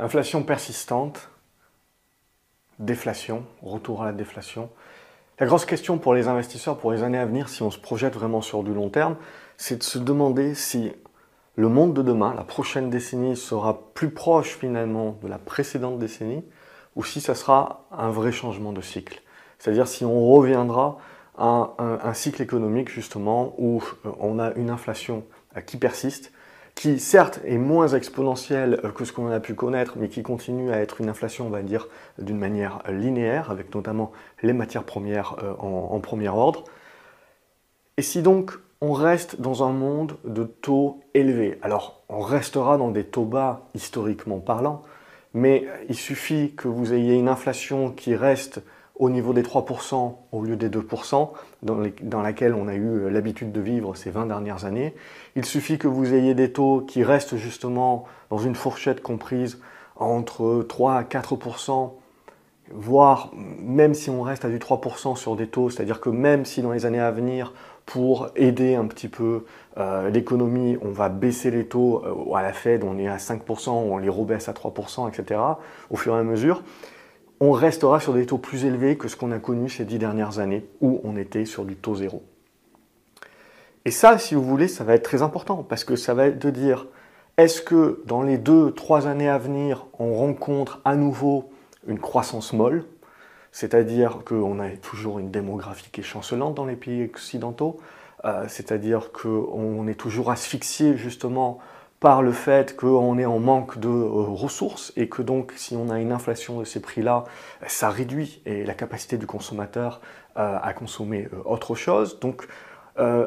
Inflation persistante, déflation, retour à la déflation. La grosse question pour les investisseurs pour les années à venir, si on se projette vraiment sur du long terme, c'est de se demander si le monde de demain, la prochaine décennie, sera plus proche finalement de la précédente décennie, ou si ça sera un vrai changement de cycle. C'est-à-dire si on reviendra à un, cycle économique justement où euh, on a une inflation euh, qui persiste, qui certes est moins exponentielle que ce qu'on a pu connaître, mais qui continue à être une inflation, on va dire, d'une manière linéaire, avec notamment les matières premières euh, en premier ordre. Et si donc on reste dans un monde de taux élevés, alors on restera dans des taux bas historiquement parlant, mais il suffit que vous ayez une inflation qui reste au niveau des 3% au lieu des 2%, dans, laquelle on a eu euh, l'habitude de vivre ces 20 dernières années. Il suffit que vous ayez des taux qui restent justement dans une fourchette comprise entre 3 à 4%, voire même si on reste à du 3% sur des taux, c'est-à-dire que même si dans les années à venir, pour aider un petit peu euh, l'économie, on va baisser les taux euh, à la Fed, on est à 5%, on les rebaisse à 3%, etc., au fur et à mesure, on restera sur des taux plus élevés que ce qu'on a connu ces dix dernières années, où on était sur du taux zéro. Et ça, si vous voulez, ça va être très important, parce que ça va être de dire, est-ce que dans les deux, trois années à venir, on rencontre à nouveau une croissance molle, c'est-à-dire qu'on a toujours une démographie qui est chancelante dans les pays occidentaux, euh, c'est-à-dire qu'on est toujours asphyxié justement par le fait qu'on est en manque de euh, ressources et que donc si on a une inflation de ces prix-là, ça réduit la capacité du consommateur euh, à consommer euh, autre chose. Donc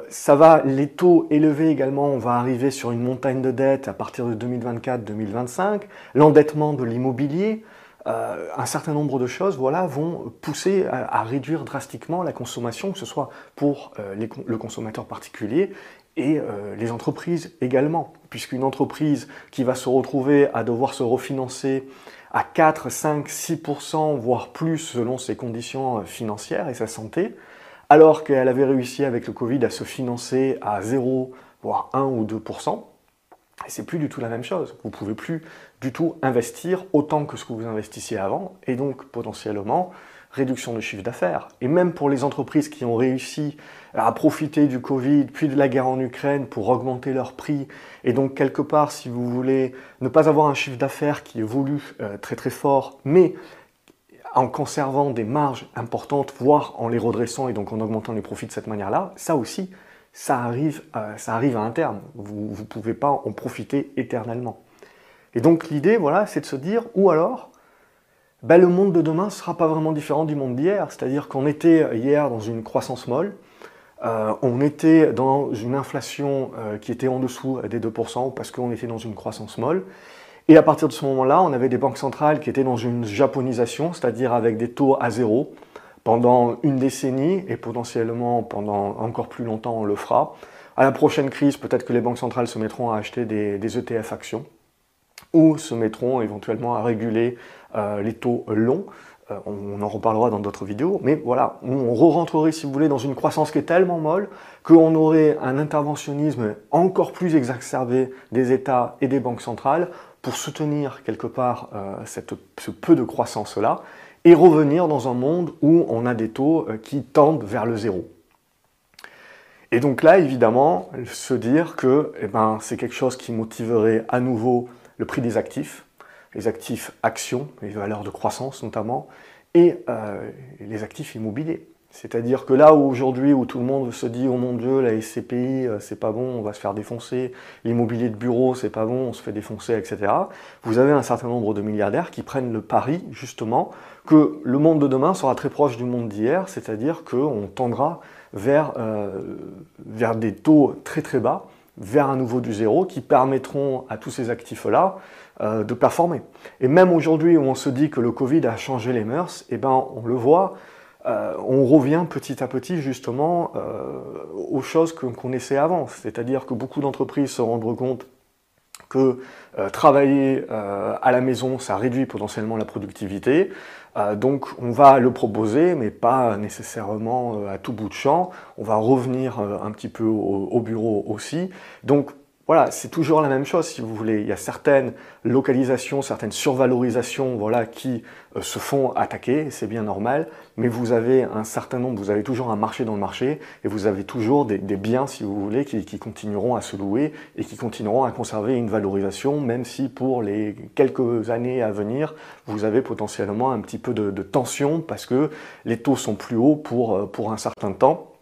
ça va, les taux élevés également, on va arriver sur une montagne de dettes à partir de 2024-2025, l'endettement de l'immobilier, un certain nombre de choses voilà, vont pousser à, réduire drastiquement la consommation, que ce soit pour le consommateur particulier et euh, les entreprises également, puisqu'une entreprise qui va se retrouver à devoir se refinancer à 4, 5, 6%, voire plus selon ses conditions euh, financières et sa santé, alors qu'elle avait réussi avec le Covid à se financer à 0, voire 1 ou 2%, et c'est plus du tout la même chose. Vous pouvez plus du tout investir autant que ce que vous investissiez avant, et donc potentiellement réduction de chiffre d'affaires. Et même pour les entreprises qui ont réussi à profiter du Covid, puis de la guerre en Ukraine pour augmenter leurs prix, et donc quelque part, si vous voulez, ne pas avoir un chiffre d'affaires qui évolue euh, très très fort, mais en conservant des marges importantes, voire en les redressant et donc en augmentant les profits de cette manière-là, ça aussi, ça arrive, euh, ça arrive à un terme. Vous ne pouvez pas en profiter éternellement. Et donc l'idée, voilà, c'est de se dire, ou alors, ben, le monde de demain ne sera pas vraiment différent du monde d'hier. C'est-à-dire qu'on était hier dans une croissance molle, euh, on était dans une inflation euh, qui était en dessous des 2% parce qu'on était dans une croissance molle. Et à partir de ce moment-là, on avait des banques centrales qui étaient dans une japonisation, c'est-à-dire avec des taux à zéro pendant une décennie et potentiellement pendant encore plus longtemps on le fera. À la prochaine crise, peut-être que les banques centrales se mettront à acheter des, des ETF actions ou se mettront éventuellement à réguler euh, les taux longs. Euh, on en reparlera dans d'autres vidéos, mais voilà, on re-rentrerait, si vous voulez, dans une croissance qui est tellement molle qu'on aurait un interventionnisme encore plus exacerbé des États et des banques centrales pour soutenir quelque part euh, ce peu de croissance-là et revenir dans un monde où on a des taux qui tendent vers le zéro. Et donc là, évidemment, se dire que eh ben, c'est quelque chose qui motiverait à nouveau le prix des actifs, les actifs actions, les valeurs de croissance notamment, et euh, les actifs immobiliers. C'est-à-dire que là où aujourd'hui où tout le monde se dit oh mon dieu la SCPI euh, c'est pas bon, on va se faire défoncer, l'immobilier de bureau c'est pas bon, on se fait défoncer, etc. Vous avez un certain nombre de milliardaires qui prennent le pari justement que le monde de demain sera très proche du monde d'hier, c'est-à-dire qu'on tendra vers, euh, vers des taux très très bas, vers un nouveau du zéro qui permettront à tous ces actifs-là euh, de performer. Et même aujourd'hui où on se dit que le Covid a changé les mœurs, eh ben, on le voit, euh, on revient petit à petit justement euh, aux choses qu'on connaissait avant. C'est-à-dire que beaucoup d'entreprises se rendent compte que travailler à la maison, ça réduit potentiellement la productivité. donc on va le proposer, mais pas nécessairement à tout bout de champ. On va revenir un petit peu au, au bureau aussi. Donc voilà, c'est toujours la même chose si vous voulez. Il y a certaines localisations, certaines survalorisations voilà, qui euh, se font attaquer, c'est bien normal, mais vous avez un certain nombre, vous avez toujours un marché dans le marché et vous avez toujours des, biens, si vous voulez, qui, continueront à se louer et qui continueront à conserver une valorisation, même si pour les quelques années à venir, vous avez potentiellement un petit peu de, de tension parce que les taux sont plus hauts pour, euh, pour un certain temps.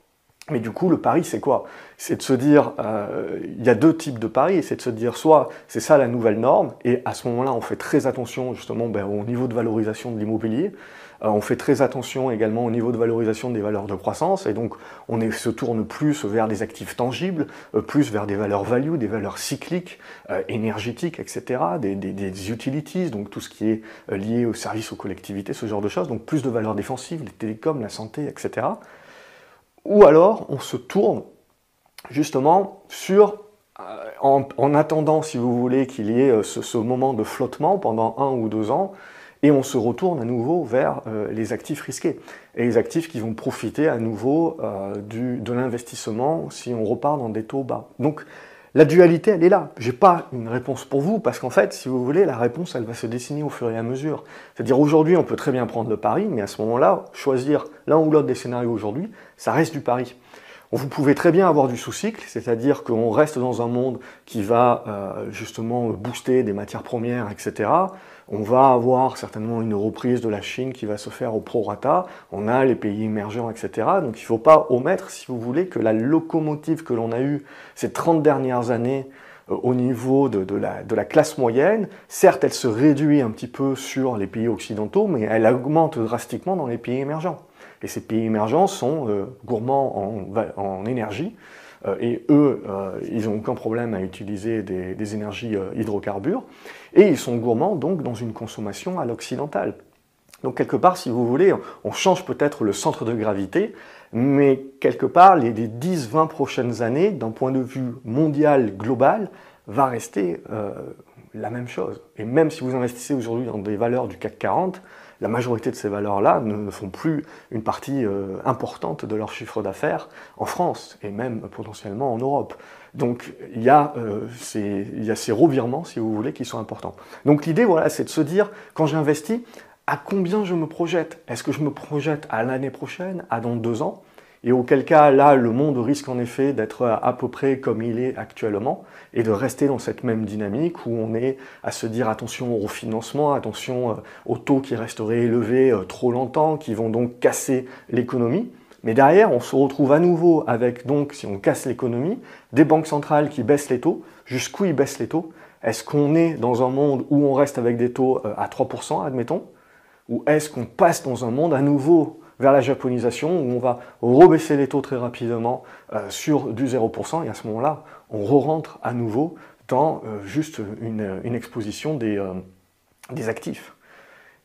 Mais du coup, le pari, c'est quoi? C'est de se dire, euh, il y a deux types de paris, c'est de se dire, soit c'est ça la nouvelle norme, et à ce moment-là, on fait très attention justement ben, au niveau de valorisation de l'immobilier, euh, on fait très attention également au niveau de valorisation des valeurs de croissance, et donc on se tourne plus vers des actifs tangibles, euh, plus vers des valeurs value, des valeurs cycliques, énergétiques, etc., des, utilities, donc tout ce qui est lié aux services, aux collectivités, ce genre de choses, donc plus de valeurs défensives, les télécoms, la santé, etc. Ou alors, on se tourne justement sur, euh, en, attendant, si vous voulez, qu'il y ait euh, ce, moment de flottement pendant un ou deux ans, et on se retourne à nouveau vers euh, les actifs risqués. Et les actifs qui vont profiter à nouveau de l'investissement si on repart dans des taux bas. Donc, la dualité, elle est là. Je n'ai pas une réponse pour vous parce qu'en fait, si vous voulez, la réponse, elle va se dessiner au fur et à mesure. C'est-à-dire aujourd'hui, on peut très bien prendre le pari, mais à ce moment-là, choisir l'un ou l'autre des scénarios aujourd'hui, ça reste du pari. Vous pouvez très bien avoir du sous-cycle, c'est-à-dire qu'on reste dans un monde qui va euh, justement booster des matières premières, etc. On va avoir certainement une reprise de la Chine qui va se faire au prorata. On a les pays émergents, etc. Donc il ne faut pas omettre, si vous voulez, que la locomotive que l'on a eue ces 30 dernières années euh, au niveau de, la, de, la, classe moyenne, certes, elle se réduit un petit peu sur les pays occidentaux, mais elle augmente drastiquement dans les pays émergents. Et ces pays émergents sont euh, gourmands en, énergie, euh, et eux, euh, ils n'ont aucun problème à utiliser des, énergies hydrocarbures, et ils sont gourmands donc dans une consommation à l'occidentale. Donc quelque part, si vous voulez, on change peut-être le centre de gravité, mais quelque part, les, 10-20 prochaines années, d'un point de vue mondial, global, va rester la même chose. Et même si vous investissez aujourd'hui dans des valeurs du CAC 40, la majorité de ces valeurs-là ne font plus une partie euh, importante de leur chiffre d'affaires en France et même potentiellement en Europe. Donc il y, a, euh, ces, il y a ces revirements, si vous voulez, qui sont importants. Donc l'idée, voilà, c'est de se dire, quand j'investis, à combien je me projette? Est-ce que je me projette à l'année prochaine, à dans deux ans? Et auquel cas, là, le monde risque en effet d'être à peu près comme il est actuellement et de rester dans cette même dynamique où on est à se dire attention au refinancement, attention euh, aux taux qui resteraient élevés euh, trop longtemps, qui vont donc casser l'économie. Mais derrière, on se retrouve à nouveau avec, donc, si on casse l'économie, des banques centrales qui baissent les taux. Jusqu'où ils baissent les taux? Est-ce qu'on est dans un monde où on reste avec des taux euh, à 3%, admettons? Ou est-ce qu'on passe dans un monde à nouveau vers la japonisation où on va rebaisser les taux très rapidement euh, sur du 0% et à ce moment-là, on re-rentre à nouveau dans euh, juste une, exposition des, euh, des, actifs.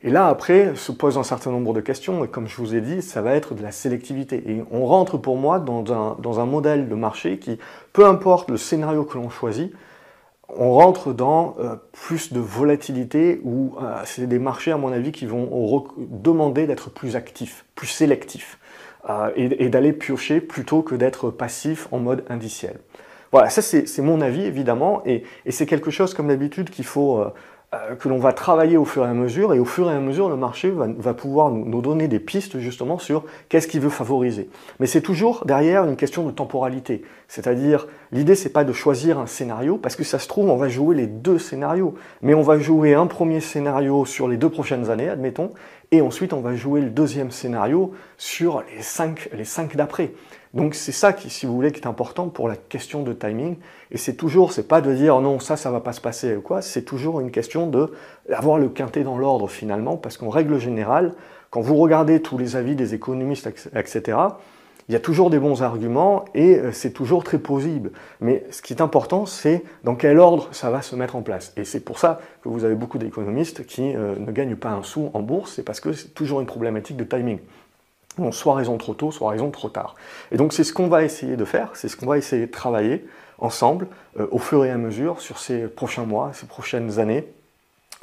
Et là, après, se pose un certain nombre de questions, et comme je vous ai dit, ça va être de la sélectivité. Et on rentre pour moi dans un modèle de marché qui, peu importe le scénario que l'on choisit, on rentre dans euh, plus de volatilité où euh, c'est des marchés, à mon avis, qui vont demander d'être plus actifs, plus sélectifs euh, et, d'aller piocher plutôt que d'être passif en mode indiciel. Voilà, ça c'est mon avis évidemment et, et c'est quelque chose comme d'habitude qu'il faut euh, que l'on va travailler au fur et à mesure, et au fur et à mesure, le marché va, pouvoir nous, donner des pistes justement sur qu'est-ce qu'il veut favoriser. Mais c'est toujours derrière une question de temporalité. C'est-à-dire, l'idée, c'est pas de choisir un scénario, parce que ça se trouve, on va jouer les deux scénarios. Mais on va jouer un premier scénario sur les deux prochaines années, admettons, et ensuite on va jouer le deuxième scénario sur les cinq, les cinq d'après. Donc c'est ça qui, si vous voulez, qui est important pour la question de timing. Et c'est toujours, c'est pas de dire non, ça, ça va pas se passer ou quoi. C'est toujours une question de avoir le quintet dans l'ordre finalement, parce qu'en règle générale, quand vous regardez tous les avis des économistes, etc., il y a toujours des bons arguments et euh, c'est toujours très plausible. Mais ce qui est important, c'est dans quel ordre ça va se mettre en place. Et c'est pour ça que vous avez beaucoup d'économistes qui euh, ne gagnent pas un sou en bourse, c'est parce que c'est toujours une problématique de timing soit raison trop tôt, soit raison trop tard. Et donc c'est ce qu'on va essayer de faire, c'est ce qu'on va essayer de travailler ensemble euh, au fur et à mesure sur ces prochains mois, ces prochaines années,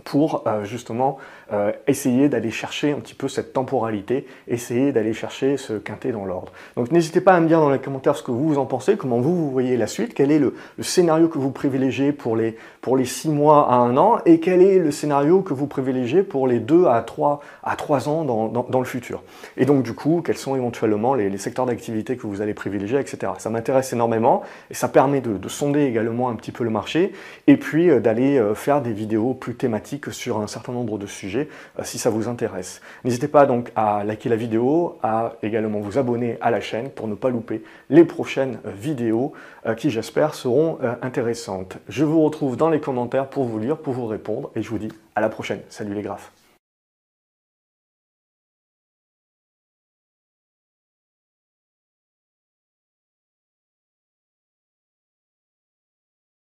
pour euh, justement euh, essayer d'aller chercher un petit peu cette temporalité, essayer d'aller chercher ce quintet dans l'ordre. Donc n'hésitez pas à me dire dans les commentaires ce que vous en pensez, comment vous, vous voyez la suite, quel est le, scénario que vous privilégiez pour les, pour les 6 mois à 1 an, et quel est le scénario que vous privilégiez pour les 2 à 3, à 3 ans dans, dans, le futur. Et donc du coup, quels sont éventuellement les, secteurs d'activité que vous allez privilégier, etc. Ça m'intéresse énormément, et ça permet de, de, sonder également un petit peu le marché, et puis euh, d'aller faire des vidéos plus thématiques sur un certain nombre de sujets euh, si ça vous intéresse. N'hésitez pas donc à liker la vidéo, à également vous abonner à la chaîne pour ne pas louper les prochaines euh, vidéos euh, qui j'espère seront intéressantes. Je vous retrouve dans les commentaires pour vous lire, pour vous répondre et je vous dis à la prochaine. Salut les graphes